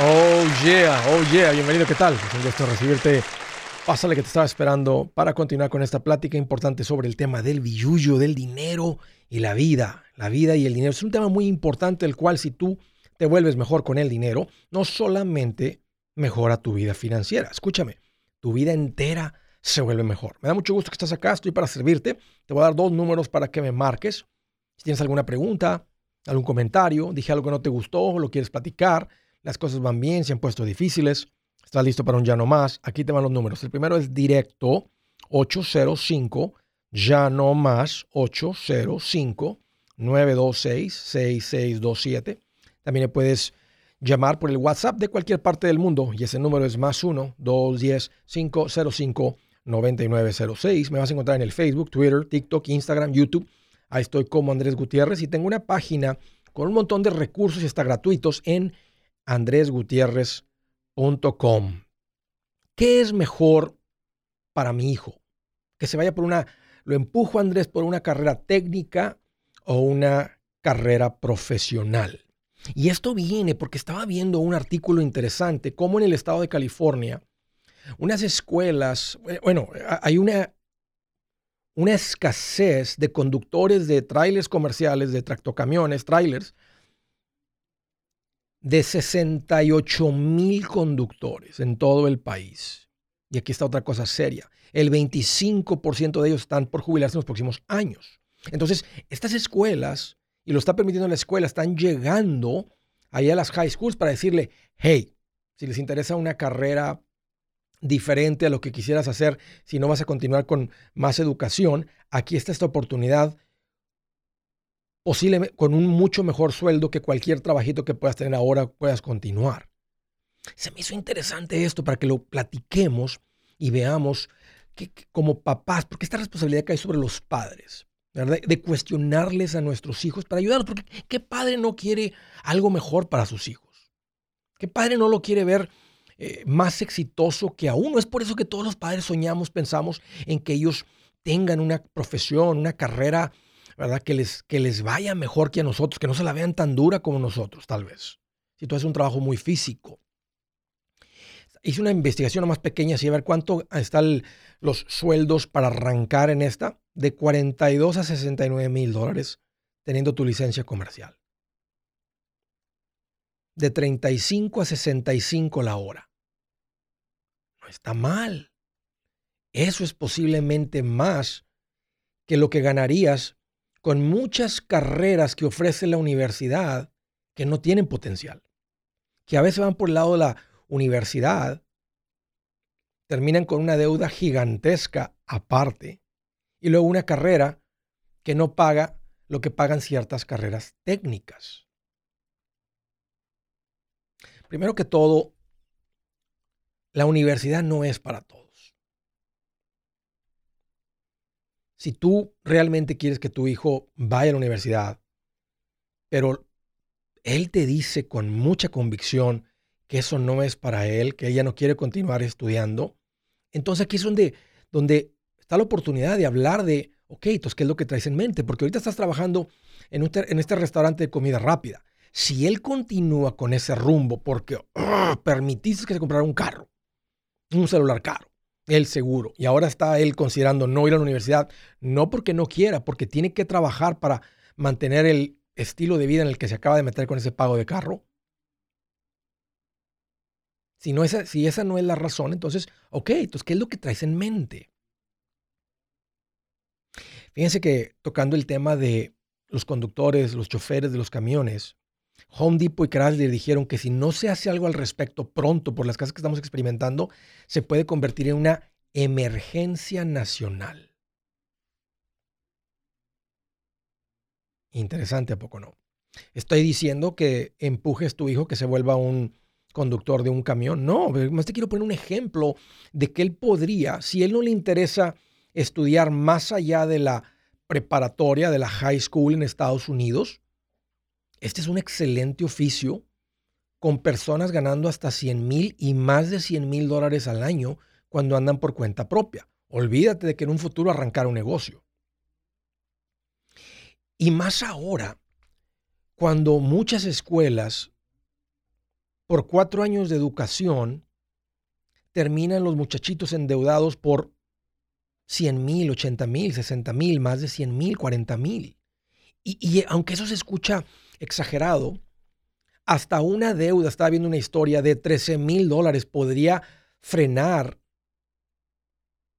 Oh yeah, oh yeah, bienvenido, ¿qué tal? Un gusto recibirte. Pásale que te estaba esperando para continuar con esta plática importante sobre el tema del billuyo, del dinero y la vida. La vida y el dinero es un tema muy importante, el cual si tú te vuelves mejor con el dinero, no solamente mejora tu vida financiera, escúchame, tu vida entera se vuelve mejor. Me da mucho gusto que estás acá, estoy para servirte. Te voy a dar dos números para que me marques. Si tienes alguna pregunta, algún comentario, dije algo que no te gustó o lo quieres platicar, las cosas van bien, se han puesto difíciles, estás listo para un ya no más, aquí te van los números. El primero es directo 805 ya no más 805 926 6627. También le puedes llamar por el WhatsApp de cualquier parte del mundo y ese número es más 1 210 505 9906. Me vas a encontrar en el Facebook, Twitter, TikTok, Instagram, YouTube. Ahí estoy como Andrés Gutiérrez y tengo una página con un montón de recursos y está gratuitos en andresgutierrez.com. ¿Qué es mejor para mi hijo? Que se vaya por una, lo empujo Andrés por una carrera técnica o una carrera profesional. Y esto viene porque estaba viendo un artículo interesante, como en el estado de California, unas escuelas, eh, bueno, hay una, una escasez de conductores de trailers comerciales, de tractocamiones, trailers, de 68 mil conductores en todo el país. Y aquí está otra cosa seria. El 25% de ellos están por jubilarse en los próximos años. Entonces, estas escuelas, y lo está permitiendo la escuela, están llegando ahí a las high schools para decirle, hey, si les interesa una carrera diferente a lo que quisieras hacer, si no vas a continuar con más educación, aquí está esta oportunidad posiblemente con un mucho mejor sueldo que cualquier trabajito que puedas tener ahora puedas continuar. Se me hizo interesante esto para que lo platiquemos y veamos que, como papás, porque esta responsabilidad cae sobre los padres, ¿verdad? de cuestionarles a nuestros hijos para ayudarlos, porque ¿qué padre no quiere algo mejor para sus hijos? ¿Qué padre no lo quiere ver eh, más exitoso que a uno. Es por eso que todos los padres soñamos, pensamos en que ellos tengan una profesión, una carrera, ¿verdad? Que les, que les vaya mejor que a nosotros, que no se la vean tan dura como nosotros, tal vez. Si tú haces un trabajo muy físico. Hice una investigación más pequeña, así a ver cuánto están los sueldos para arrancar en esta, de 42 a 69 mil dólares teniendo tu licencia comercial. De 35 a 65 la hora está mal. Eso es posiblemente más que lo que ganarías con muchas carreras que ofrece la universidad que no tienen potencial. Que a veces van por el lado de la universidad, terminan con una deuda gigantesca aparte y luego una carrera que no paga lo que pagan ciertas carreras técnicas. Primero que todo, la universidad no es para todos. Si tú realmente quieres que tu hijo vaya a la universidad, pero él te dice con mucha convicción que eso no es para él, que ella no quiere continuar estudiando, entonces aquí es donde, donde está la oportunidad de hablar de, ok, entonces, ¿qué es lo que traes en mente? Porque ahorita estás trabajando en, este restaurante de comida rápida. Si él continúa con ese rumbo porque ¡ah! permitiste que se comprara un carro, un celular caro, el seguro. Y ahora está él considerando no ir a la universidad, no porque no quiera, porque tiene que trabajar para mantener el estilo de vida en el que se acaba de meter con ese pago de carro. Si, no esa, si esa no es la razón, entonces, ok, entonces, ¿qué es lo que traes en mente? Fíjense que tocando el tema de los conductores, los choferes de los camiones, Home Depot y Chrysler dijeron que si no se hace algo al respecto pronto por las casas que estamos experimentando, se puede convertir en una emergencia nacional. Interesante, ¿a poco no? Estoy diciendo que empujes tu hijo que se vuelva un conductor de un camión. No, más te quiero poner un ejemplo de que él podría, si él no le interesa estudiar más allá de la preparatoria, de la high school en Estados Unidos, este es un excelente oficio con personas ganando hasta 100 mil y más de 100 mil dólares al año cuando andan por cuenta propia. Olvídate de que en un futuro arrancar un negocio. Y más ahora, cuando muchas escuelas por cuatro años de educación, terminan los muchachitos endeudados por 100 mil, 80 mil, 60 mil, más de 100 mil, 40 mil. Y, y, aunque eso se escucha exagerado, hasta una deuda, estaba viendo una historia de 13 mil dólares, podría frenar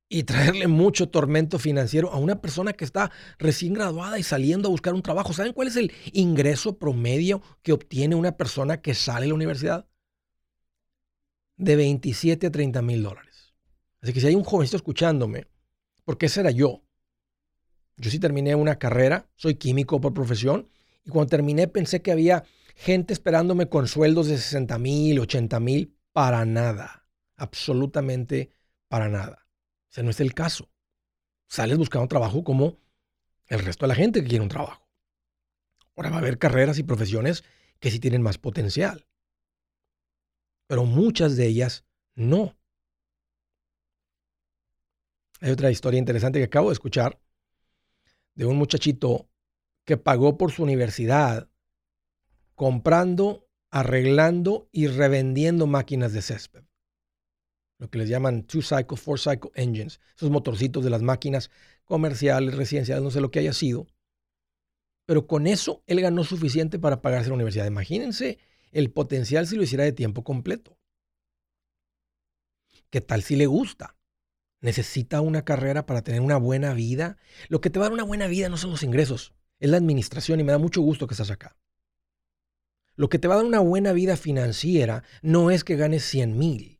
y traerle mucho tormento financiero a una persona que está recién graduada y saliendo a buscar un trabajo. ¿Saben cuál es el ingreso promedio que obtiene una persona que sale de la universidad? De 27 a 30 mil dólares. Así que si hay un jovencito escuchándome, porque ese era yo. Yo sí terminé una carrera, soy químico por profesión, y cuando terminé pensé que había gente esperándome con sueldos de 60 mil, 80 mil, para nada, absolutamente para nada. Ese no es el caso. Sales buscando trabajo como el resto de la gente que quiere un trabajo. Ahora va a haber carreras y profesiones que sí tienen más potencial, pero muchas de ellas no. Hay otra historia interesante que acabo de escuchar de un muchachito que pagó por su universidad comprando, arreglando y revendiendo máquinas de césped. Lo que les llaman two cycle, four cycle engines, esos motorcitos de las máquinas comerciales, residenciales, no sé lo que haya sido. Pero con eso él ganó suficiente para pagarse la universidad. Imagínense el potencial si lo hiciera de tiempo completo. ¿Qué tal si le gusta? ¿Necesita una carrera para tener una buena vida? Lo que te va a dar una buena vida no son los ingresos, es la administración y me da mucho gusto que estás acá. Lo que te va a dar una buena vida financiera no es que ganes 100 mil.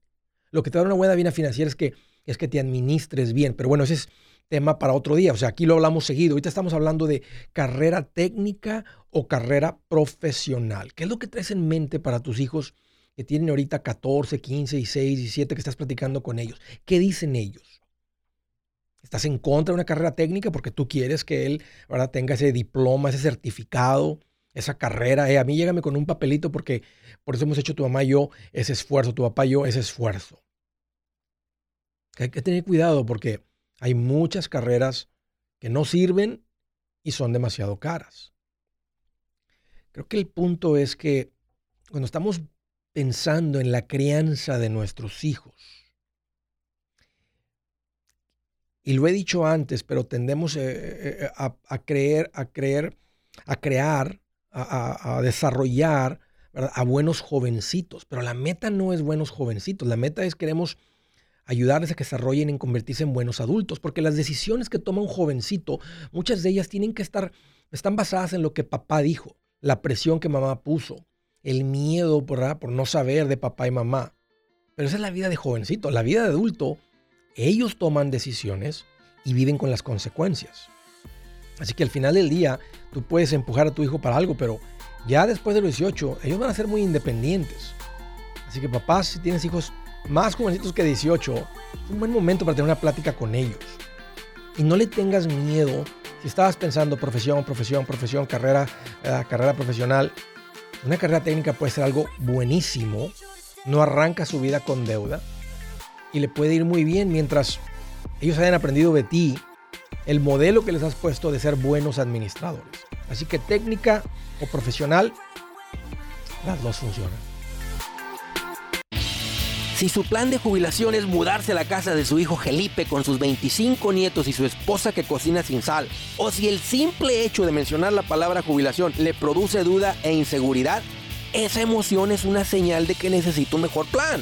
Lo que te va a dar una buena vida financiera es que, es que te administres bien. Pero bueno, ese es tema para otro día. O sea, aquí lo hablamos seguido. Ahorita estamos hablando de carrera técnica o carrera profesional. ¿Qué es lo que traes en mente para tus hijos que tienen ahorita 14, 15, 16, 17 que estás platicando con ellos? ¿Qué dicen ellos? ¿Estás en contra de una carrera técnica porque tú quieres que él ¿verdad? tenga ese diploma, ese certificado? esa carrera. Eh, a mí llégame con un papelito porque por eso hemos hecho tu mamá y yo ese esfuerzo, tu papá y yo ese esfuerzo. Hay que tener cuidado porque hay muchas carreras que no sirven y son demasiado caras. Creo que el punto es que cuando estamos pensando en la crianza de nuestros hijos, y lo he dicho antes, pero tendemos eh, eh, a, creer, a creer, a crear a, desarrollar a buenos jovencitos, pero la meta no es buenos jovencitos, la meta es queremos ayudarles a que desarrollen en convertirse en buenos adultos, porque las decisiones que toma un jovencito, muchas de ellas tienen que estar, están basadas en lo que papá dijo, la presión que mamá puso, el miedo por no saber de papá y mamá. Pero esa es la vida de jovencito, la vida de adulto, ellos toman decisiones y viven con las consecuencias. Así que al final del día, tú puedes empujar a tu hijo para algo, pero ya después de los 18, ellos van a ser muy independientes. Así que papás, si tienes hijos más jovencitos que 18, es un buen momento para tener una plática con ellos. Y no le tengas miedo si estabas pensando profesión, profesión, profesión, carrera, eh, carrera profesional. Una carrera técnica puede ser algo buenísimo. No arranca su vida con deuda y le puede ir muy bien mientras ellos hayan aprendido de ti el modelo que les has puesto de ser buenos administradores. Así que técnica o profesional, las dos funcionan. Si su plan de jubilación es mudarse a la casa de su hijo Felipe con sus 25 nietos y su esposa que cocina sin sal, o si el simple hecho de mencionar la palabra jubilación le produce duda e inseguridad, esa emoción es una señal de que necesita un mejor plan.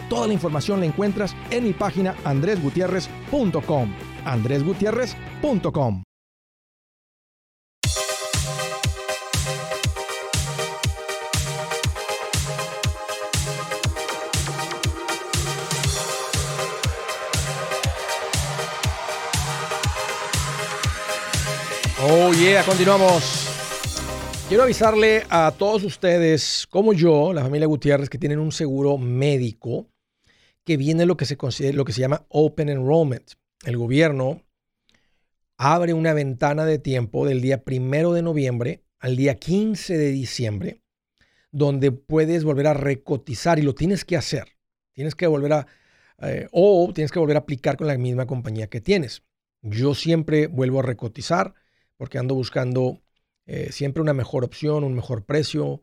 Toda la información la encuentras en mi página andresgutierrez.com. andresgutierrez.com. Oh yeah, continuamos. Quiero avisarle a todos ustedes, como yo, la familia Gutiérrez, que tienen un seguro médico que viene lo que se, considera, lo que se llama Open Enrollment. El gobierno abre una ventana de tiempo del día primero de noviembre al día 15 de diciembre, donde puedes volver a recotizar y lo tienes que hacer. Tienes que volver a, eh, o tienes que volver a aplicar con la misma compañía que tienes. Yo siempre vuelvo a recotizar porque ando buscando eh, siempre una mejor opción, un mejor precio,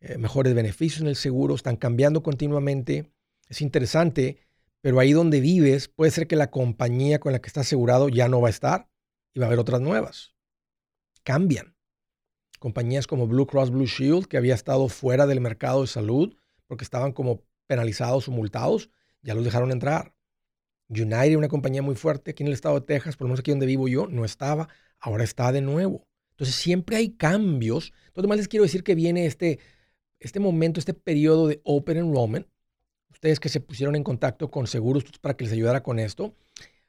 eh, mejores beneficios en el seguro. Están cambiando continuamente es interesante, pero ahí donde vives puede ser que la compañía con la que estás asegurado ya no va a estar y va a haber otras nuevas. Cambian. Compañías como Blue Cross Blue Shield, que había estado fuera del mercado de salud porque estaban como penalizados o multados, ya los dejaron entrar. United, una compañía muy fuerte aquí en el estado de Texas, por lo menos aquí donde vivo yo, no estaba, ahora está de nuevo. Entonces siempre hay cambios. Entonces, más les quiero decir que viene este, este momento, este periodo de Open Enrollment, ustedes que se pusieron en contacto con Seguros para que les ayudara con esto,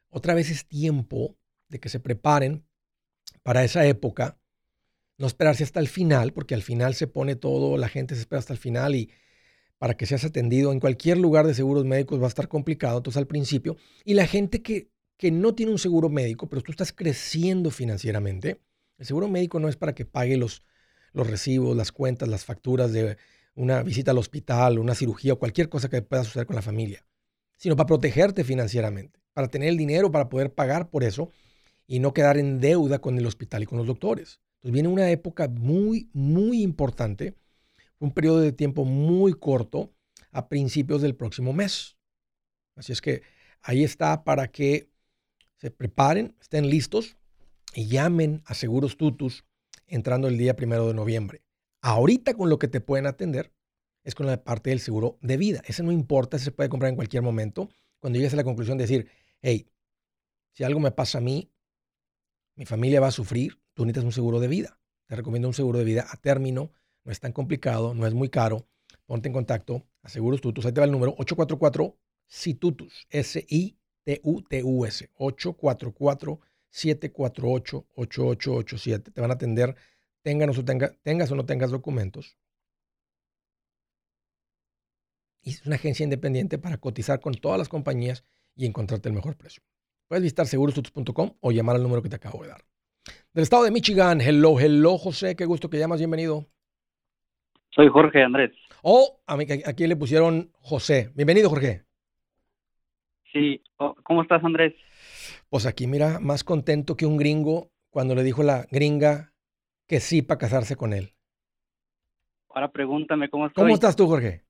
otra vez es tiempo de que se preparen para esa época, no esperarse hasta el final, porque al final se pone todo, la gente se espera hasta el final y para que seas atendido en cualquier lugar de seguros médicos va a estar complicado, entonces al principio, y la gente que, que no tiene un seguro médico, pero tú estás creciendo financieramente, el seguro médico no es para que pague los, los recibos, las cuentas, las facturas de una visita al hospital, una cirugía o cualquier cosa que pueda suceder con la familia, sino para protegerte financieramente, para tener el dinero para poder pagar por eso y no quedar en deuda con el hospital y con los doctores. Entonces viene una época muy, muy importante, un periodo de tiempo muy corto a principios del próximo mes. Así es que ahí está para que se preparen, estén listos y llamen a Seguros Tutus entrando el día primero de noviembre. Ahorita con lo que te pueden atender es con la parte del seguro de vida. Ese no importa, ese se puede comprar en cualquier momento. Cuando llegues a la conclusión de decir, hey, si algo me pasa a mí, mi familia va a sufrir, tú necesitas un seguro de vida. Te recomiendo un seguro de vida a término, no es tan complicado, no es muy caro. Ponte en contacto a Seguros Tutus. Ahí te va el número 844 SITUTUS, S-I-T-U-T-U-S, 844 748 8887. Te van a atender tengas o, tenga, tengas o no tengas documentos. Y es una agencia independiente para cotizar con todas las compañías y encontrarte el mejor precio. Puedes visitar segurostutus.com o llamar al número que te acabo de dar. Del estado de Michigan, hello, hello, José, qué gusto que llamas, bienvenido. Soy Jorge Andrés. Oh, aquí le pusieron José. Bienvenido, Jorge. Sí, oh, ¿cómo estás, Andrés? Pues aquí, mira, más contento que un gringo cuando le dijo la gringa que sí para casarse con él. Ahora pregúntame cómo estoy. ¿Cómo estás tú, Jorge?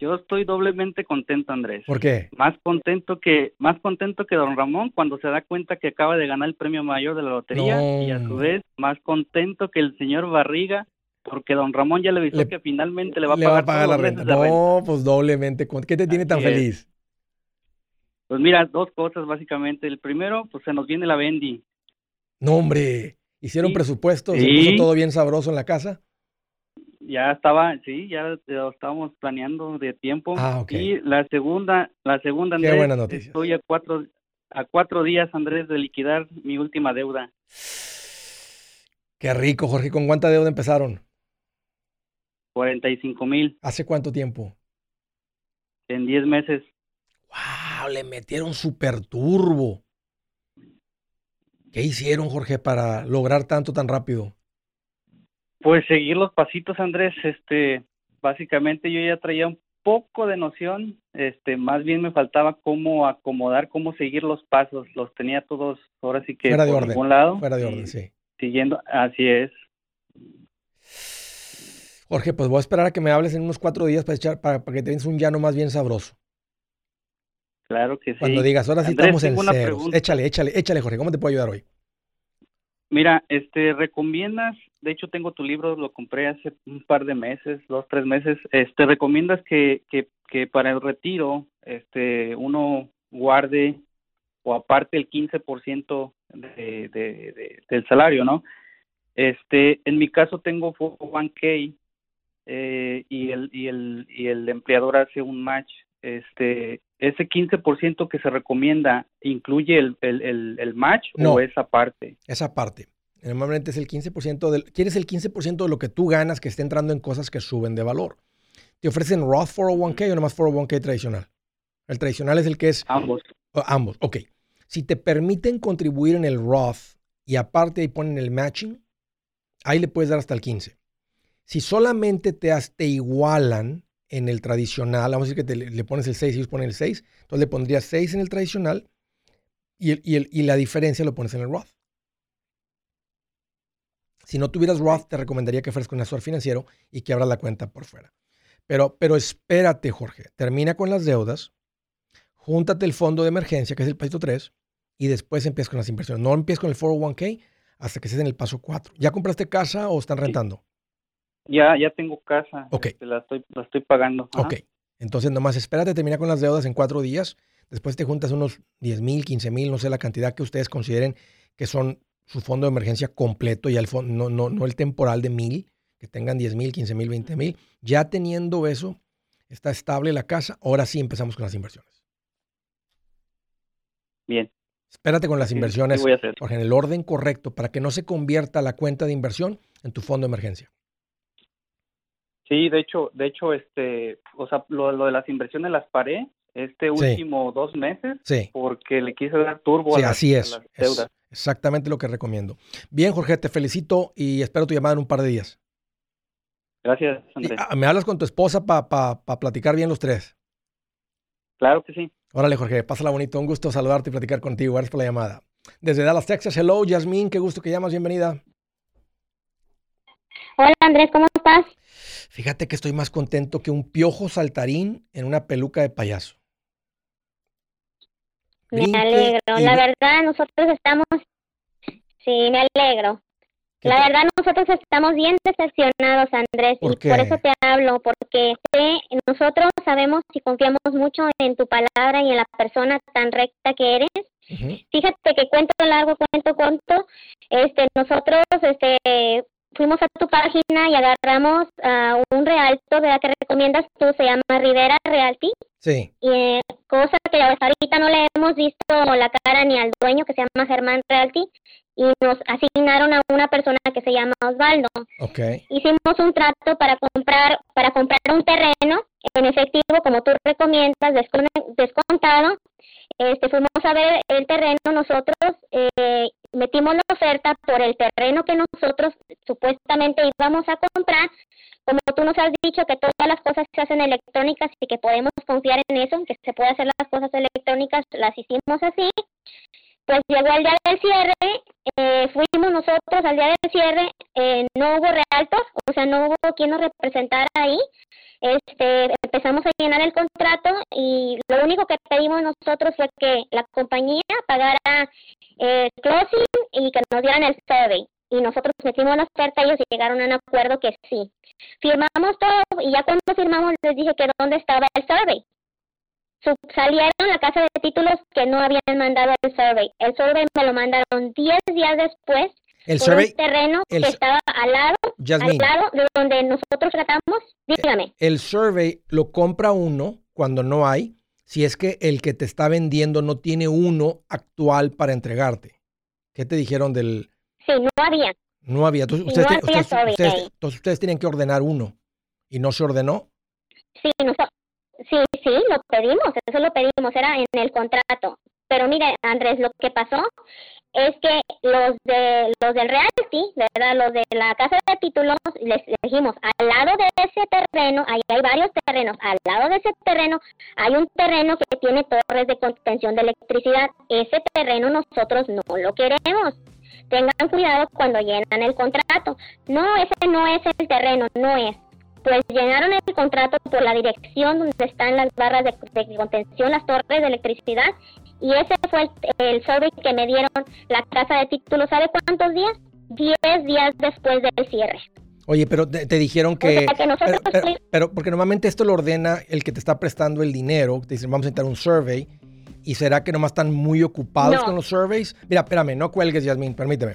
Yo estoy doblemente contento, Andrés. ¿Por qué? Más contento que más contento que Don Ramón cuando se da cuenta que acaba de ganar el premio mayor de la lotería y a su vez más contento que el señor Barriga porque Don Ramón ya le avisó que finalmente le va a pagar, la renta. No, pues doblemente. ¿Qué te tiene tan feliz? Pues mira, dos cosas básicamente. El primero, pues se nos viene la Bendy. No, hombre. ¿Hicieron presupuesto? ¿Se puso todo bien sabroso en la casa? Ya estaba, sí, ya lo estábamos planeando de tiempo. Ah, Y la segunda, la segunda, Andrés, Qué buena noticia. estoy a cuatro, a cuatro días, Andrés, de liquidar mi última deuda. Qué rico, Jorge. ¿Con cuánta deuda empezaron? 45 mil. ¿Hace cuánto tiempo? En 10 meses. ¡Wow! Le metieron super turbo. ¿Qué hicieron, Jorge, para lograr tanto tan rápido? Pues seguir los pasitos, Andrés. Este, básicamente yo ya traía un poco de noción, este, más bien me faltaba cómo acomodar, cómo seguir los pasos, los tenía todos ahora sí que fuera de por orden, lado. Fuera de orden, sí. Siguiendo, así es. Jorge, pues voy a esperar a que me hables en unos cuatro días para echar, para, que te des un llano más bien sabroso. Claro que sí. Cuando digas, ahora sí estamos en ceros. Échale, échale, échale, Jorge, ¿cómo te puedo ayudar hoy? Mira, este, recomiendas, de hecho tengo tu libro, lo compré hace un par de meses, dos, tres meses, este, recomiendas que, que, que para el retiro, este, uno guarde o aparte el 15% de, de, de, del salario, ¿no? Este, en mi caso tengo 401k eh, y el y el y el empleador hace un match, este, ese 15% que se recomienda incluye el, el, el, match o esa parte? Esa parte. Normalmente es el 15% del, quieres el 15% de lo que tú ganas que esté entrando en cosas que suben de valor. ¿Te ofrecen Roth 401k o nomás 401k tradicional? El tradicional es el que es... Ambos. ambos, ok. Si te permiten contribuir en el Roth y aparte ahí ponen el matching, ahí le puedes dar hasta el 15. Si solamente te, te igualan en el tradicional, vamos a decir que le pones el 6 y ellos ponen el 6, entonces le pondrías 6 en el tradicional y, el, y, el, y la diferencia lo pones en el Roth. Si no tuvieras Roth, te recomendaría que fueras con un asesor financiero y que abras la cuenta por fuera. Pero, pero espérate, Jorge. Termina con las deudas, júntate el fondo de emergencia, que es el paso 3, y después empiezas con las inversiones. No empieces con el 401k hasta que estés en el paso 4. ¿Ya compraste casa o están rentando? Ya, ya tengo casa. Ok. Este, la, estoy, la estoy pagando. Ok. Entonces, nomás espérate, termina con las deudas en cuatro días. Después te juntas unos 10 mil, 15 mil, no sé la cantidad que ustedes consideren que son su fondo de emergencia completo, y el fondo, no, no, el temporal de mil, que tengan 10 mil, 15 mil, 20 mil. Ya teniendo eso, está estable la casa, ahora sí empezamos con las inversiones. Bien. Espérate con las inversiones, porque en el orden correcto, para que no se convierta la cuenta de inversión en tu fondo de emergencia. Sí, de hecho, de hecho, este, o sea, lo, lo de las inversiones las paré este último dos meses porque le quise dar turbo a, las, así es. deudas. exactamente lo que recomiendo. Bien, Jorge, te felicito y espero tu llamada en un par de días. Gracias, Andrés. Ah, ¿Me hablas con tu esposa para pa, platicar bien los tres? Claro que sí. Órale, Jorge, pásala bonito. Un gusto saludarte y platicar contigo. Gracias por la llamada. Desde Dallas, Texas. Hello, Yasmín. Qué gusto que llamas. Bienvenida. Hola, Andrés. ¿Cómo estás? Fíjate que estoy más contento que un piojo saltarín en una peluca de payaso. Me alegro. La verdad, nosotros estamos, sí, me alegro. La verdad, nosotros estamos bien decepcionados, Andrés, y por eso te hablo, porque nosotros sabemos y confiamos mucho en tu palabra y en la persona tan recta que eres. Fíjate que cuento largo, cuento corto, este, nosotros, este, fuimos a tu página y agarramos a un realto que recomiendas tú, se llama Rivera Realty. Sí. Y eh, cosa que hasta ahorita no le hemos visto la cara ni al dueño que se llama Germán Realty y nos asignaron a una persona que se llama Osvaldo. Okay. Hicimos un trato para comprar para comprar un terreno en efectivo como tú recomiendas descontado. Este fuimos a ver el terreno nosotros eh, metimos la oferta por el terreno que nosotros supuestamente íbamos a comprar. Como tú nos has dicho que todas las cosas se hacen electrónicas y que podemos confiar en eso, que se puede hacer las cosas electrónicas, las hicimos así. Pues llegó el día del cierre, eh, fuimos nosotros al día del cierre, eh, no hubo realtos, o sea, no hubo quien nos representara ahí. Este, empezamos a llenar el contrato y lo único que pedimos nosotros fue que la compañía pagara el closing y que nos dieran el survey. Y nosotros metimos la oferta y ellos llegaron a un acuerdo que sí. Firmamos todo y ya cuando firmamos les dije que dónde estaba el survey. salieron a la casa de títulos que no habían mandado el survey. El survey me lo mandaron 10 días después el survey, terreno que estaba al lado, al lado de donde nosotros tratamos. Dígame. El survey lo compra uno cuando no hay, si es que el que te está vendiendo no tiene uno actual para entregarte. ¿Qué te dijeron del...? Sí, no había. No había. Entonces, ustedes, ustedes, ustedes, tenían que ordenar uno. ¿Y no se ordenó? Sí, sí, sí, lo pedimos, eso lo pedimos, era en el contrato. Pero mire, Andrés, lo que pasó es que los de los del realty, ¿verdad? Los de la casa de títulos, les dijimos, al lado de ese terreno, ahí hay varios terrenos, al lado de ese terreno hay un terreno que tiene torres de contención de electricidad. Ese terreno nosotros no lo queremos. Tengan cuidado cuando llenan el contrato. No, ese no es el terreno, no es pues llenaron el contrato por la dirección donde están las barras de, contención, las torres de electricidad, y ese fue el, sobre que me dieron la casa de títulos, ¿sabe cuántos días? Diez días después del cierre. Oye, pero te, dijeron que... pero, porque normalmente esto lo ordena el que te está prestando el dinero, te dicen vamos a entrar un survey, y será que nomás están muy ocupados con los surveys. Mira, espérame, no cuelgues, Yasmin, permíteme.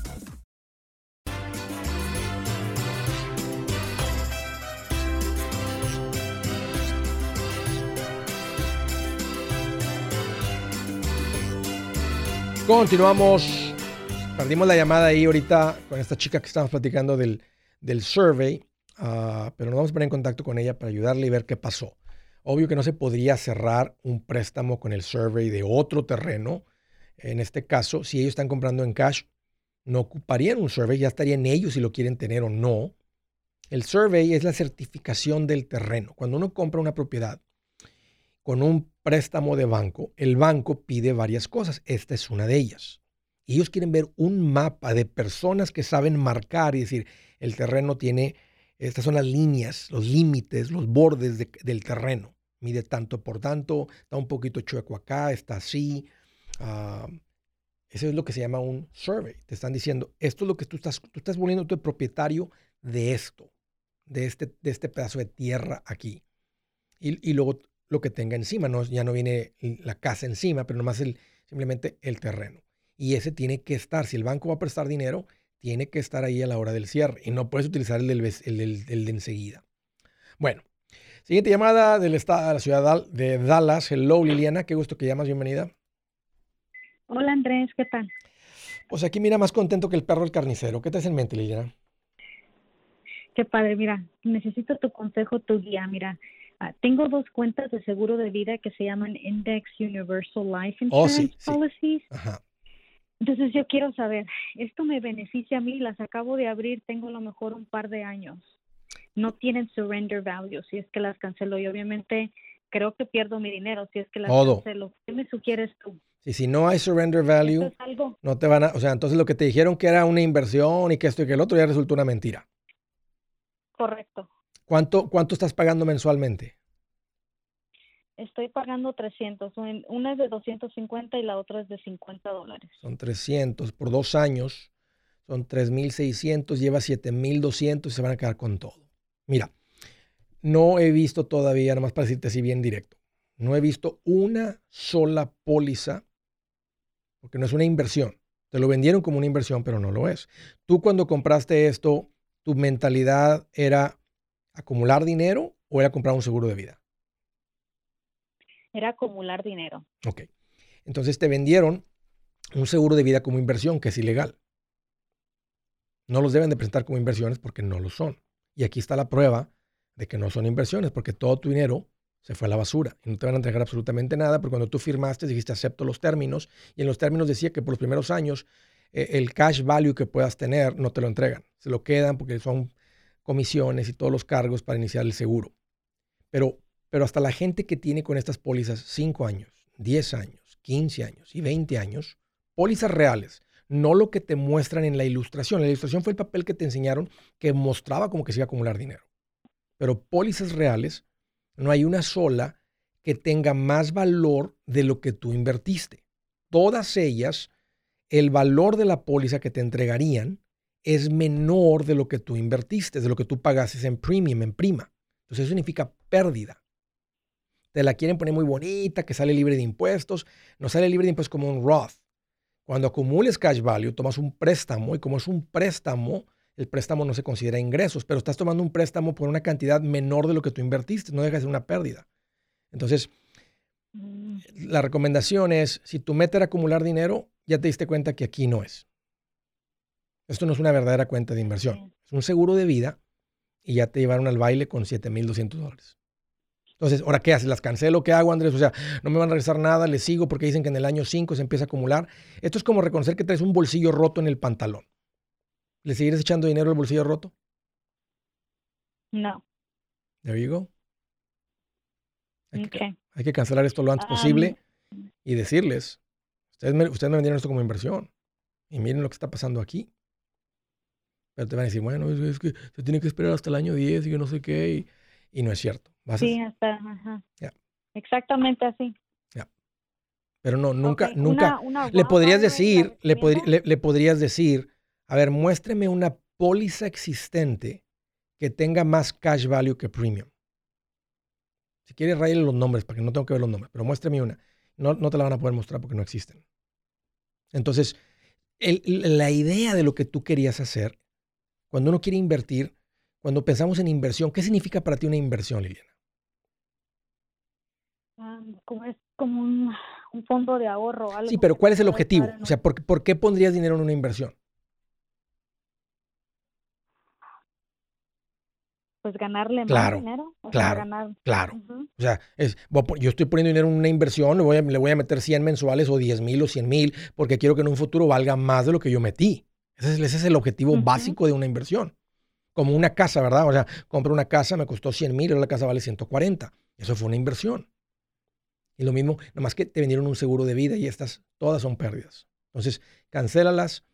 Continuamos. Perdimos la llamada ahí ahorita con esta chica que estábamos platicando del, del survey, ah, pero nos vamos a poner en contacto con ella para ayudarle y ver qué pasó. Obvio que no se podría cerrar un préstamo con el survey de otro terreno. En este caso, si ellos están comprando en cash, no ocuparían un survey, ya estarían ellos si lo quieren tener o no. El survey es la certificación del terreno. Cuando uno compra una propiedad con un préstamo de banco, el banco pide varias cosas. Esta es una de ellas. Ellos quieren ver un mapa de personas que saben marcar y decir, el terreno tiene, estas son las líneas, los límites, los bordes del terreno. Mide tanto por tanto, está un poquito chueco acá, está así. Ah, eso es lo que se llama un survey. Te están diciendo, esto es lo que tú estás, tú estás volviendo tu propietario de esto, de este, de este pedazo de tierra aquí. Y, y luego lo que tenga encima, no, ya no viene la casa encima, pero nomás el, simplemente el terreno. Y ese tiene que estar, si el banco va a prestar dinero, tiene que estar ahí a la hora del cierre y no puedes utilizar el, del, el, de enseguida. Bueno, siguiente llamada del estado, de la ciudad de Dallas. Hello Liliana, qué gusto que llamas, bienvenida. Hola Andrés, ¿qué tal? Pues aquí mira más contento que el perro del carnicero. ¿Qué te hace en mente, Liliana? Qué padre, mira, necesito tu consejo, tu guía, mira. Ah, tengo dos cuentas de seguro de vida que se llaman Index Universal Life oh, Insurance Policies. Entonces yo quiero saber, ¿esto me beneficia a mí? Las acabo de abrir, tengo a lo mejor un par de años. No tienen surrender value si es que las cancelo y obviamente creo que pierdo mi dinero si es que las cancelo. ¿Qué me sugieres tú? Y si no hay surrender value, no te van a, o sea, entonces lo que te dijeron que era una inversión y que esto y que el otro ya resultó una mentira. Correcto. ¿Cuánto, ¿Cuánto estás pagando mensualmente? Estoy pagando 300. Una es de 250 y la otra es de 50 dólares. Son 300 por dos años. Son 3.600, lleva 7.200 y se van a quedar con todo. Mira, no he visto todavía, nomás para decirte así bien directo, no he visto una sola póliza, porque no es una inversión. Te lo vendieron como una inversión, pero no lo es. Tú cuando compraste esto, tu mentalidad era acumular dinero o era comprar un seguro de vida? Era acumular dinero. Ok. Entonces te vendieron un seguro de vida como inversión, que es ilegal. No los deben de presentar como inversiones porque no lo son. Y aquí está la prueba de que no son inversiones, porque todo tu dinero se fue a la basura y no te van a entregar absolutamente nada, porque cuando tú firmaste dijiste acepto los términos y en los términos decía que por los primeros años eh, el cash value que puedas tener no te lo entregan, se lo quedan porque son comisiones y todos los cargos para iniciar el seguro. Pero, pero hasta la gente que tiene con estas pólizas 5 años, 10 años, 15 años y 20 años, pólizas reales, no lo que te muestran en la ilustración. La ilustración fue el papel que te enseñaron que mostraba como que se iba a acumular dinero. Pero pólizas reales, no hay una sola que tenga más valor de lo que tú invertiste. Todas ellas, el valor de la póliza que te entregarían es menor de lo que tú invertiste, de lo que tú pagaste en premium, en prima. Entonces eso significa pérdida. Te la quieren poner muy bonita, que sale libre de impuestos. No sale libre de impuestos como un Roth. Cuando acumules cash value, tomas un préstamo y como es un préstamo, el préstamo no se considera ingresos, pero estás tomando un préstamo por una cantidad menor de lo que tú invertiste, no deja de ser una pérdida. Entonces, mm. la recomendación es, si tu meta era acumular dinero, ya te diste cuenta que aquí no es. Esto no es una verdadera cuenta de inversión. Es un seguro de vida y ya te llevaron al baile con 7.200 dólares. Entonces, ¿ahora qué haces? ¿Las cancelo? ¿Qué hago, Andrés? O sea, no me van a regresar nada, les sigo porque dicen que en el año 5 se empieza a acumular. Esto es como reconocer que traes un bolsillo roto en el pantalón. ¿Le seguirás echando dinero al bolsillo roto? No. There you go. Hay, que, cancelar esto lo antes posible y decirles, ustedes me, ustedes me vendieron esto como inversión y miren lo que está pasando aquí. Te van a decir, bueno, es, que se tiene que esperar hasta el año 10 y yo no sé qué, y no es cierto sí, hasta, ajá. Exactamente así. Pero no, nunca, nunca. le podrías decir, le, le, podrías decir, a ver, muéstreme una póliza existente que tenga más cash value que premium. Si quieres, rayarle los nombres, para que no tengo que ver los nombres, pero muéstrame una. No, no te la van a poder mostrar porque no existen. Entonces, la idea de lo que tú querías hacer, cuando uno quiere invertir, cuando pensamos en inversión, ¿qué significa para ti una inversión, Liliana? como es como un, fondo de ahorro. Algo sí, pero ¿cuál es el objetivo? O sea, ¿por, qué pondrías dinero en una inversión? Pues ganarle más dinero. claro, claro. O sea, es, yo estoy poniendo dinero en una inversión, le voy, a, le voy a meter 100 mensuales o 10 mil o 100 mil, porque quiero que en un futuro valga más de lo que yo metí. Ese es, el objetivo básico de una inversión. Como una casa, ¿verdad? O sea, compro una casa, me costó 100 mil, ahora la casa vale 140. Eso fue una inversión. Y lo mismo, nomás que te vendieron un seguro de vida y estas todas son pérdidas. Entonces, cancélalas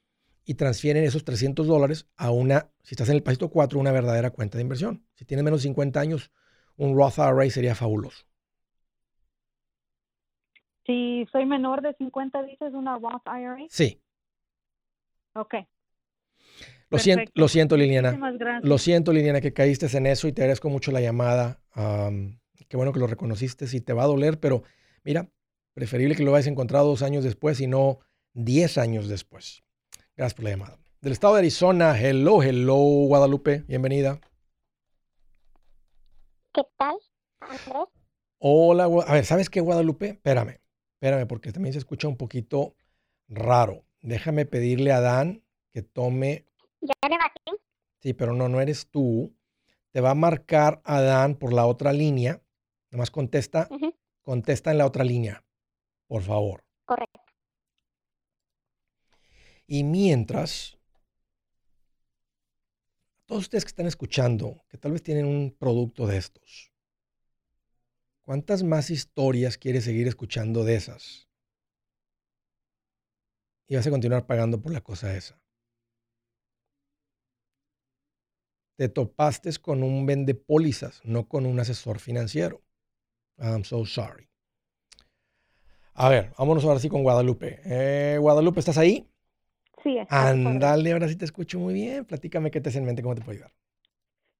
y transfieren esos 300 dólares a una, si estás en el pasito 4, una verdadera cuenta de inversión. Si tienes menos de 50 años, un Roth IRA sería fabuloso. Si soy menor de 50, dices una Roth IRA. Sí. Ok. Lo siento, lo siento, Liliana. Lo siento, Liliana, que caíste en eso y te agradezco mucho la llamada. qué bueno que lo reconociste. Sí, te va a doler, pero Mira, preferible que lo hayas encontrado dos años después y no diez años después. Gracias por la llamada. Del estado de Arizona, hello, hello, Guadalupe, bienvenida. ¿Qué tal, Hola, a ver, ¿sabes qué, Guadalupe? Espérame, espérame, porque también se escucha un poquito raro. Déjame pedirle a Dan que tome. ¿Ya le Sí, pero no, no eres tú. Te va a marcar a Dan por la otra línea. Nomás contesta. Contesta en la otra línea, por favor. Correcto. Y mientras, todos ustedes que están escuchando, que tal vez tienen un producto de estos, ¿cuántas más historias quieres seguir escuchando de esas? Y vas a continuar pagando por la cosa esa. Te topaste con un vende pólizas, no con un asesor financiero. I'm so sorry. A ver, vámonos ahora sí con Guadalupe. Eh, Guadalupe, ¿estás ahí? Sí. Ándale, ahora sí te escucho muy bien. Platícame qué te hace en mente, cómo te puedo ayudar.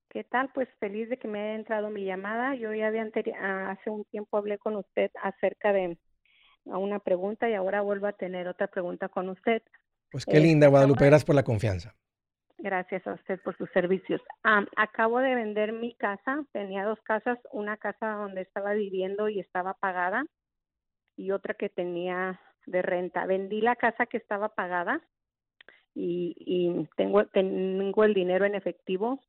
¿Qué tal? Pues feliz de que me haya entrado mi llamada. Yo ya había ah, hace un tiempo hablé con usted acerca de una pregunta y ahora vuelvo a tener otra pregunta con usted. Pues qué linda, este, Guadalupe. Gracias por la confianza. Gracias a usted por sus servicios. acabo de vender mi casa, tenía dos casas, una casa donde estaba viviendo y estaba pagada y otra que tenía de renta. Vendí la casa que estaba pagada y, y tengo, tengo el dinero en efectivo.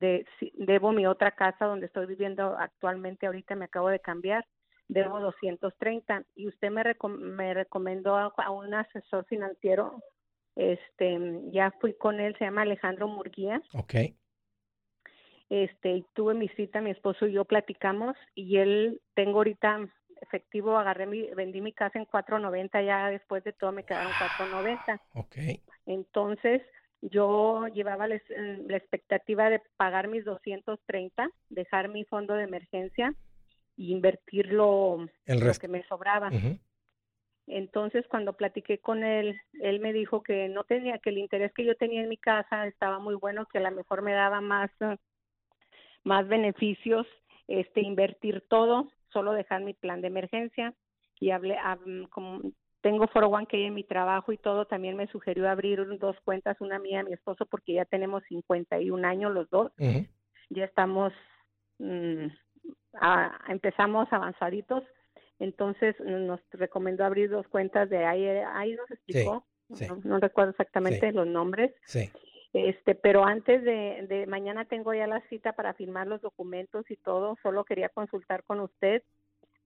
De, debo mi otra casa donde estoy viviendo actualmente, ahorita me acabo de cambiar, debo 230 y usted me, me recomendó a un asesor financiero este, ya fui con él, se llama Alejandro Murguía. Ok. Este, tuve mi cita, mi esposo y yo platicamos y él, tengo ahorita efectivo agarré mi, vendí mi casa en 490, ya después de todo me quedaron 490. Ok. Entonces, yo llevaba la, expectativa de pagar mis 230, dejar mi fondo de emergencia e invertirlo El lo que me sobraba. Entonces, cuando platiqué con él, él me dijo que no tenía, que el interés que yo tenía en mi casa estaba muy bueno, que a lo mejor me daba más, más beneficios, este, invertir todo, solo dejar mi plan de emergencia. Y hablé, como tengo 401 que en mi trabajo y todo, también me sugirió abrir dos cuentas, una mía y mi esposo, porque ya tenemos 51 años los dos. Ya estamos, mm, empezamos avanzaditos entonces nos recomendó abrir dos cuentas de ahí, ahí nos explicó, No, recuerdo exactamente los nombres. Sí. Este, pero antes de, de mañana tengo ya la cita para firmar los documentos y todo, solo quería consultar con usted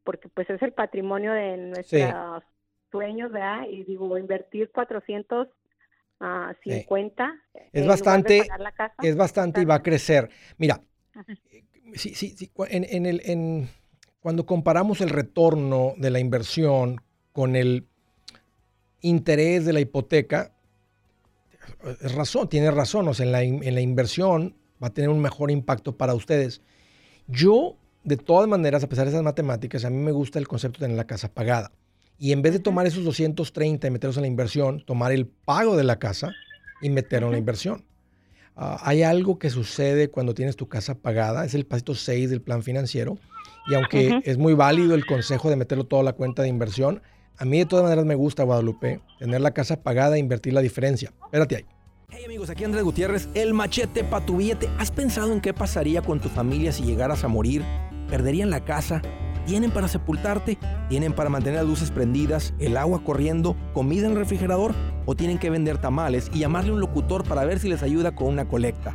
porque pues es el patrimonio de nuestros sueños, ¿verdad? Y digo, invertir 450 a es bastante es bastante y va a crecer. Mira, sí, sí, sí, en, en el en cuando comparamos el retorno de la inversión con el interés de la hipoteca, es razón, tiene razón, o sea, en la, en la inversión va a tener un mejor impacto para ustedes. Yo, de todas maneras, a pesar de esas matemáticas, a mí me gusta el concepto de tener la casa pagada. Y en vez de tomar esos 230 y meterlos en la inversión, tomar el pago de la casa y meterlo en la inversión. Ah, hay algo que sucede cuando tienes tu casa pagada, es el pasito 6 del plan financiero, y aunque es muy válido el consejo de meterlo todo a la cuenta de inversión, a mí de todas maneras me gusta, Guadalupe, tener la casa pagada e invertir la diferencia. Espérate ahí. Hey amigos, aquí Andrés Gutiérrez, el machete para tu billete. ¿Has pensado en qué pasaría con tu familia si llegaras a morir? ¿Perderían la casa? ¿Tienen para sepultarte? ¿Tienen para mantener las luces prendidas, el agua corriendo, comida en el refrigerador? ¿O tienen que vender tamales y llamarle a un locutor para ver si les ayuda con una colecta?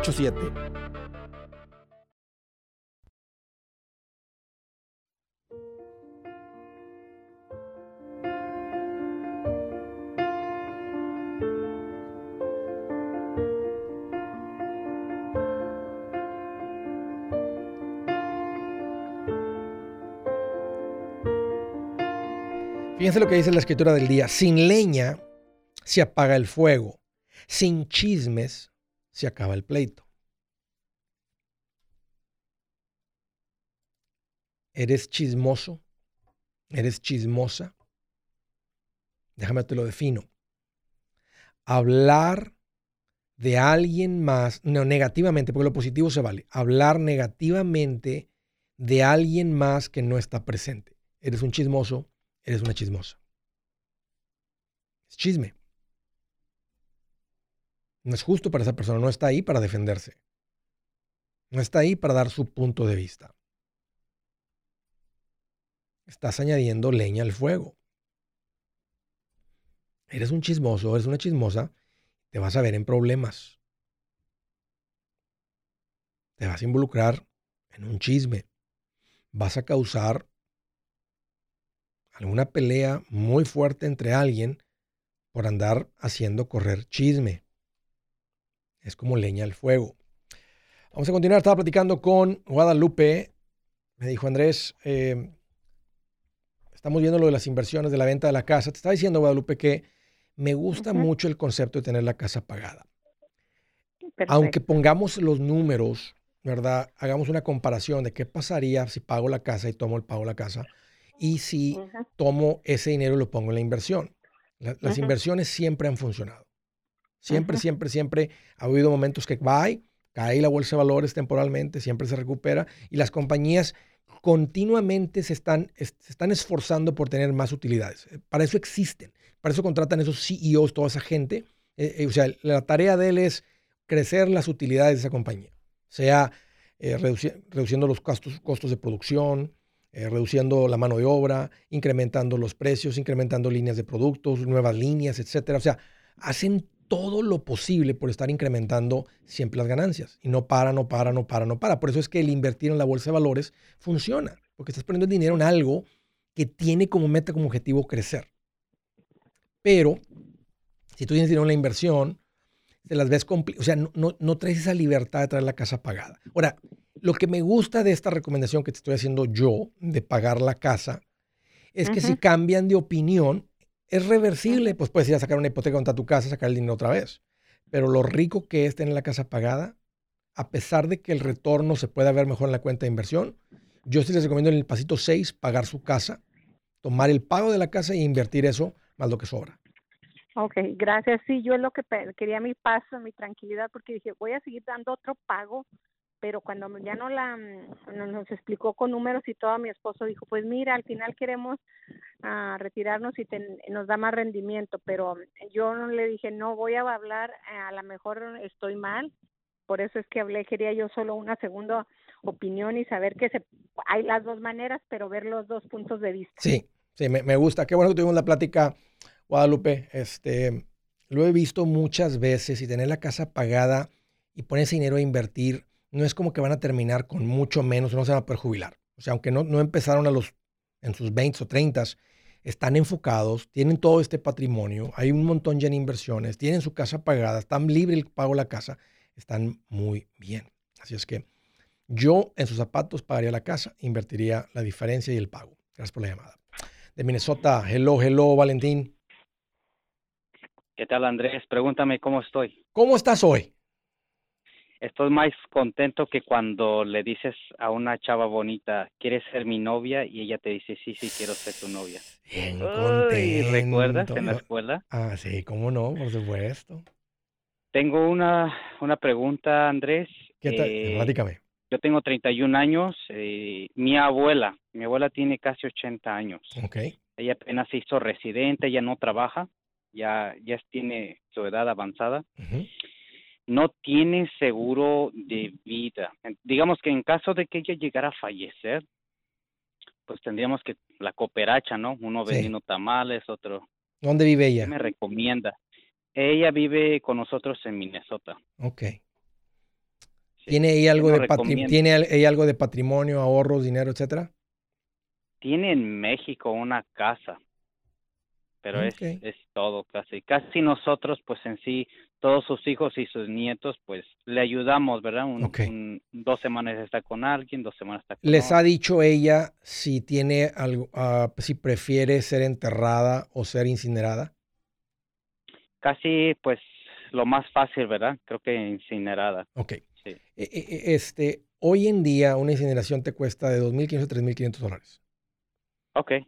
844-748-8887. Fíjense lo que dice la escritura del día. Sin leña se apaga el fuego. Sin chismes se acaba el pleito. ¿Eres chismoso? ¿Eres chismosa? Déjame te lo defino. Hablar de alguien más, no negativamente, porque lo positivo se vale. Hablar negativamente de alguien más que no está presente. Eres un chismoso, eres una chismosa. Es chisme. No es justo para esa persona, no está ahí para defenderse. No está ahí para dar su punto de vista. Estás añadiendo leña al fuego. Eres un chismoso, eres una chismosa, te vas a ver en problemas. Te vas a involucrar en un chisme. Vas a causar alguna pelea muy fuerte entre alguien por andar haciendo correr chisme. Es como leña al fuego. Vamos a continuar. Estaba platicando con Guadalupe. Me dijo Andrés, eh, estamos viendo lo de las inversiones de la venta de la casa. Te estaba diciendo, Guadalupe, que me gusta mucho el concepto de tener la casa pagada. Aunque pongamos los números, ¿verdad? Hagamos una comparación de qué pasaría si pago la casa y tomo el pago de la casa y si tomo ese dinero y lo pongo en la inversión. las inversiones siempre han funcionado. Siempre, siempre, siempre ha habido momentos que va, cae la bolsa de valores temporalmente, siempre se recupera y las compañías continuamente se están, se están esforzando por tener más utilidades. Para eso existen, para eso contratan esos CEOs, toda esa gente Eh, eh, o sea, la tarea de él es crecer las utilidades de esa compañía, sea eh, reduciendo los costos, costos de producción, reduciendo la mano de obra, incrementando los precios, incrementando líneas de productos, nuevas líneas, etcétera. O sea, hacen todo lo posible por estar incrementando siempre las ganancias. Y no para, no para, no para, no para. Por eso es que el invertir en la bolsa de valores funciona, porque estás poniendo dinero en algo que tiene como meta, como objetivo crecer. Pero si tú tienes dinero en la inversión, te las ves o sea, no, no, traes esa libertad de traer la casa pagada. Ahora, lo que me gusta de esta recomendación que te estoy haciendo yo de pagar la casa es que si cambian de opinión, es reversible, pues puedes ir a sacar una hipoteca contra tu casa, sacar el dinero otra vez. Pero lo rico que es tener la casa pagada, a pesar de que el retorno se pueda ver mejor en la cuenta de inversión, yo sí les recomiendo en el pasito 6 pagar su casa, tomar el pago de la casa e invertir eso más lo que sobra. Ok, gracias. Sí, yo es lo que quería mi paz, mi tranquilidad, porque dije, voy a seguir dando otro pago pero cuando ya no la mm, nos explicó con números y todo, mi esposo dijo, pues mira, al final queremos ah, retirarnos y nos da más rendimiento, pero yo no le dije, no voy a hablar, a lo mejor estoy mal, por eso es que hablé, quería yo solo una segunda opinión y saber que se, hay las dos maneras, pero ver los dos puntos de vista. Sí, sí, me, gusta, qué bueno que tuvimos la plática, Guadalupe, este, lo he visto muchas veces y tener la casa pagada y poner ese dinero a invertir no es como que van a terminar con mucho menos, no se van a poder jubilar. O sea, aunque no, no empezaron a los, en sus 20 o 30, están enfocados, tienen todo este patrimonio, hay un montón ya en inversiones, tienen su casa pagada, están libre el pago de la casa, están muy bien. Así es que yo en sus zapatos pagaría la casa, invertiría la diferencia y el pago. Gracias por la llamada. De Minnesota, hello, hello, Valentín. ¿Qué tal, Andrés? Pregúntame cómo estoy. ¿Cómo estás hoy? Estoy más contento que cuando le dices a una chava bonita, ¿quieres ser mi novia? Y ella te dice, sí, sí, quiero ser tu novia. Bien. ¿Recuerdas en la escuela? Ah, sí, cómo no, por supuesto. Tengo una, una pregunta, Andrés. ¿Qué tal? Eh, Yo tengo 31 años. Eh, mi abuela, mi abuela tiene casi 80 años. Ok. Ella apenas se hizo residente, ella no trabaja, ya, ya tiene su edad avanzada no tiene seguro de vida. Digamos que en caso de que ella llegara a fallecer, pues tendríamos que la cooperacha, ¿no? Uno vendiendo tamales, otro. ¿Dónde vive ella? me recomienda? Ella vive con nosotros en Minnesota. Ok. ¿Tiene ella algo de tiene ella algo de patrimonio, ahorros, dinero, etcétera? Tiene en México una casa pero es, es todo casi. Casi nosotros, pues en sí, todos sus hijos y sus nietos, pues le ayudamos, ¿verdad? Un, dos semanas está con alguien, dos semanas está con ¿Les ha dicho ella si tiene algo, uh, si prefiere ser enterrada o ser incinerada? Casi, pues, lo más fácil, ¿verdad? Creo que incinerada. Ok. Sí. E, e, e, este, hoy en día una incineración te cuesta de 2.500 a 3.500 dólares.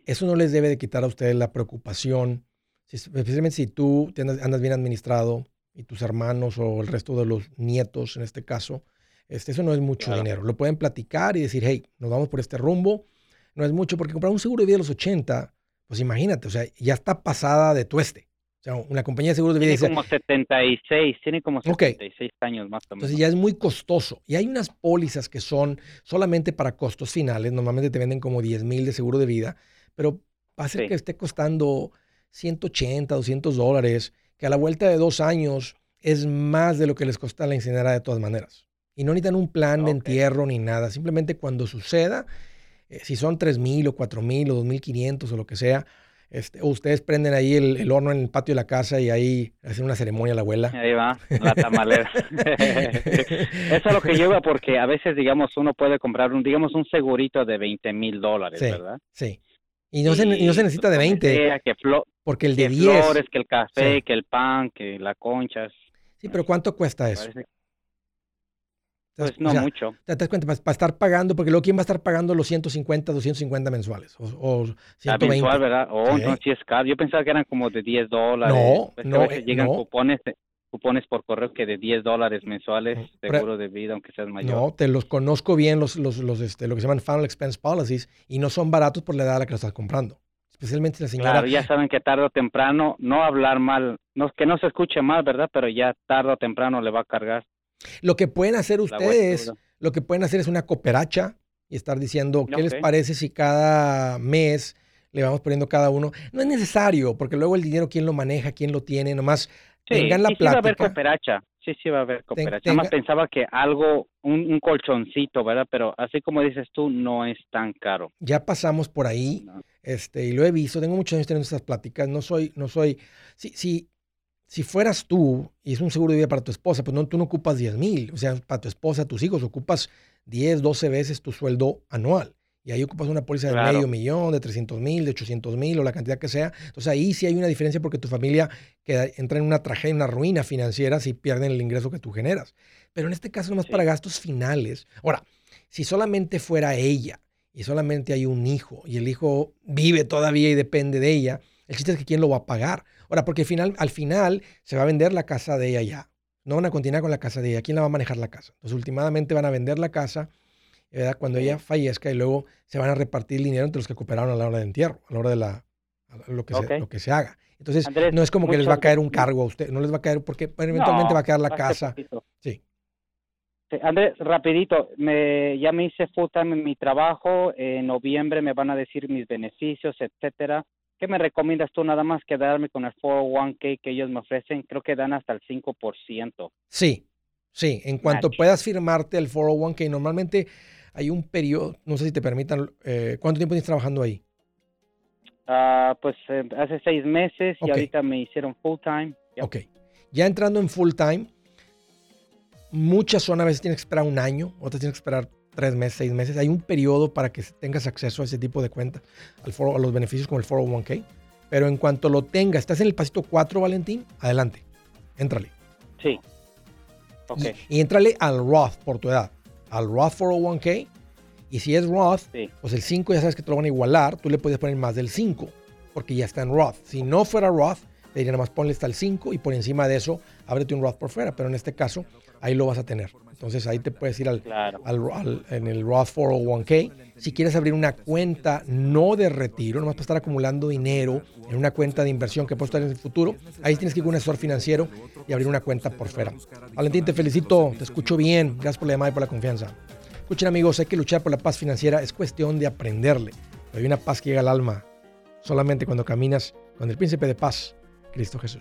Eso no les debe de quitar a ustedes la preocupación, especialmente si tú andas, bien administrado y tus hermanos o el resto de los nietos, en este caso, este, eso no es mucho dinero. Lo pueden platicar y decir, hey, nos vamos por este rumbo. No es mucho, porque comprar un seguro de vida de los 80, pues imagínate, o sea, ya está pasada de tueste. O sea, una compañía de seguros de vida tiene como 76, tiene como 76 años más o menos. Entonces ya es muy costoso. Y hay unas pólizas que son solamente para costos finales. Normalmente te venden como 10 mil de seguro de vida, pero va a ser que esté costando 180, 200 dólares, que a la vuelta de dos años es más de lo que les cuesta la incinerada de todas maneras. Y no necesitan un plan de entierro ni nada. Simplemente cuando suceda, eh, si son 3 mil o 4 mil o 2.500 o lo que sea, este, ustedes prenden ahí el, horno en el patio de la casa y ahí hacen una ceremonia a la abuela. Ahí va, la tamalera. Eso es lo que lleva porque a veces, digamos, uno puede comprar un, digamos, un segurito de 20 mil dólares, ¿verdad? Sí. Y no, se, no se necesita de 20. que porque el de que 10. flores, que el café, que el pan, que la concha. Sí, pero ¿cuánto cuesta eso? Pues no mucho. ¿Te das cuenta? Para, estar pagando, porque luego ¿quién va a estar pagando los 150, 250 mensuales? O, o 120. mensual, ¿verdad? Oh, no, si es caro. Yo pensaba que eran como de 10 dólares. No, pues no. A veces llegan cupones, cupones por correo que de 10 dólares mensuales, seguro de vida, aunque seas mayor. No, te los conozco bien, los, los, los, este, lo que se llaman Final Expense Policies, y no son baratos por la edad a la que los estás comprando. especialmente la señora. Claro, ya saben que tarde o temprano, no hablar mal, no, que no se escuche mal, ¿verdad? Pero ya tarde o temprano le va a cargar. Lo que pueden hacer ustedes, lo que pueden hacer es una cooperacha y estar diciendo, ¿qué les parece si cada mes le vamos poniendo cada uno? No es necesario, porque luego el dinero, ¿quién lo maneja? ¿Quién lo tiene? Nomás tengan la sí, va a haber cooperacha. Sí, sí va a haber cooperacha. Más pensaba que algo, un, colchoncito, ¿verdad? Pero así como dices tú, no es tan caro. Ya pasamos por ahí, este, y lo he visto. Tengo muchos años teniendo estas pláticas. No soy, no soy. Si, si, si fueras tú y es un seguro de vida para tu esposa, pues no, tú no ocupas 10 mil. O sea, para tu esposa, tus hijos, ocupas 10, 12 veces tu sueldo anual. Y ahí ocupas una póliza de medio millón, de 300 mil, de 800 mil o la cantidad que sea. Entonces ahí sí hay una diferencia porque tu familia queda, entra en una tragedia, una ruina financiera si pierden el ingreso que tú generas. Pero en este caso nomás para gastos finales. Ahora, si solamente fuera ella y solamente hay un hijo y el hijo vive todavía y depende de ella, el chiste es que quién lo va a pagar. Ahora, porque al final, al final se va a vender la casa de ella ya. No van a continuar con la casa de ella. ¿Quién la va a manejar la casa? Entonces, últimamente van a vender la casa cuando ella fallezca y luego se van a repartir el dinero entre los que cooperaron a la hora de entierro, a la hora de la, lo, que se, lo que se haga. Entonces, no es como que les va a caer un cargo a usted, no les va a caer porque eventualmente va a quedar la casa. Sí. Andrés, rapidito, me, ya me hice full time en mi trabajo, en noviembre me van a decir mis beneficios, etcétera. ¿Qué me recomiendas tú nada más quedarme con el 401k que ellos me ofrecen? Creo que dan hasta el 5%. Sí, sí, en cuanto puedas firmarte el 401k, normalmente hay un periodo, no sé si te permitan, eh, ¿cuánto tiempo tienes trabajando ahí? Ah, pues eh, hace seis meses y ahorita me hicieron full time. Ok, ya entrando en full time, muchas zonas a veces tienes que esperar un año, otras tienes que esperar tres meses, seis meses. Hay un periodo para que tengas acceso a ese tipo de cuentas, al foro, a los beneficios como el 401k. Pero en cuanto lo tengas, estás en el pasito 4, Valentín, adelante, éntrale. Sí. Okay. Y, y entrale al Roth por tu edad al Roth 401k. Y si es Roth, pues el 5 ya sabes que te lo van a igualar. Tú le puedes poner más del 5 porque ya está en Roth. Si no fuera Roth, te diría nada más ponle hasta el 5 y por encima de eso, ábrete un Roth por fuera. Pero en este caso, ahí lo vas a tener. Entonces ahí te puedes ir al, al, en el Roth 401k. Si quieres abrir una cuenta no de retiro, nomás para estar acumulando dinero en una cuenta de inversión que puedes estar en el futuro, ahí tienes que ir con un asesor financiero y abrir una cuenta por fuera. Valentín, te felicito, te escucho bien. Gracias por la llamada y por la confianza. Escuchen amigos, hay que luchar por la paz financiera, es cuestión de aprenderle. hay una paz que llega al alma solamente cuando caminas con el príncipe de paz, Cristo Jesús.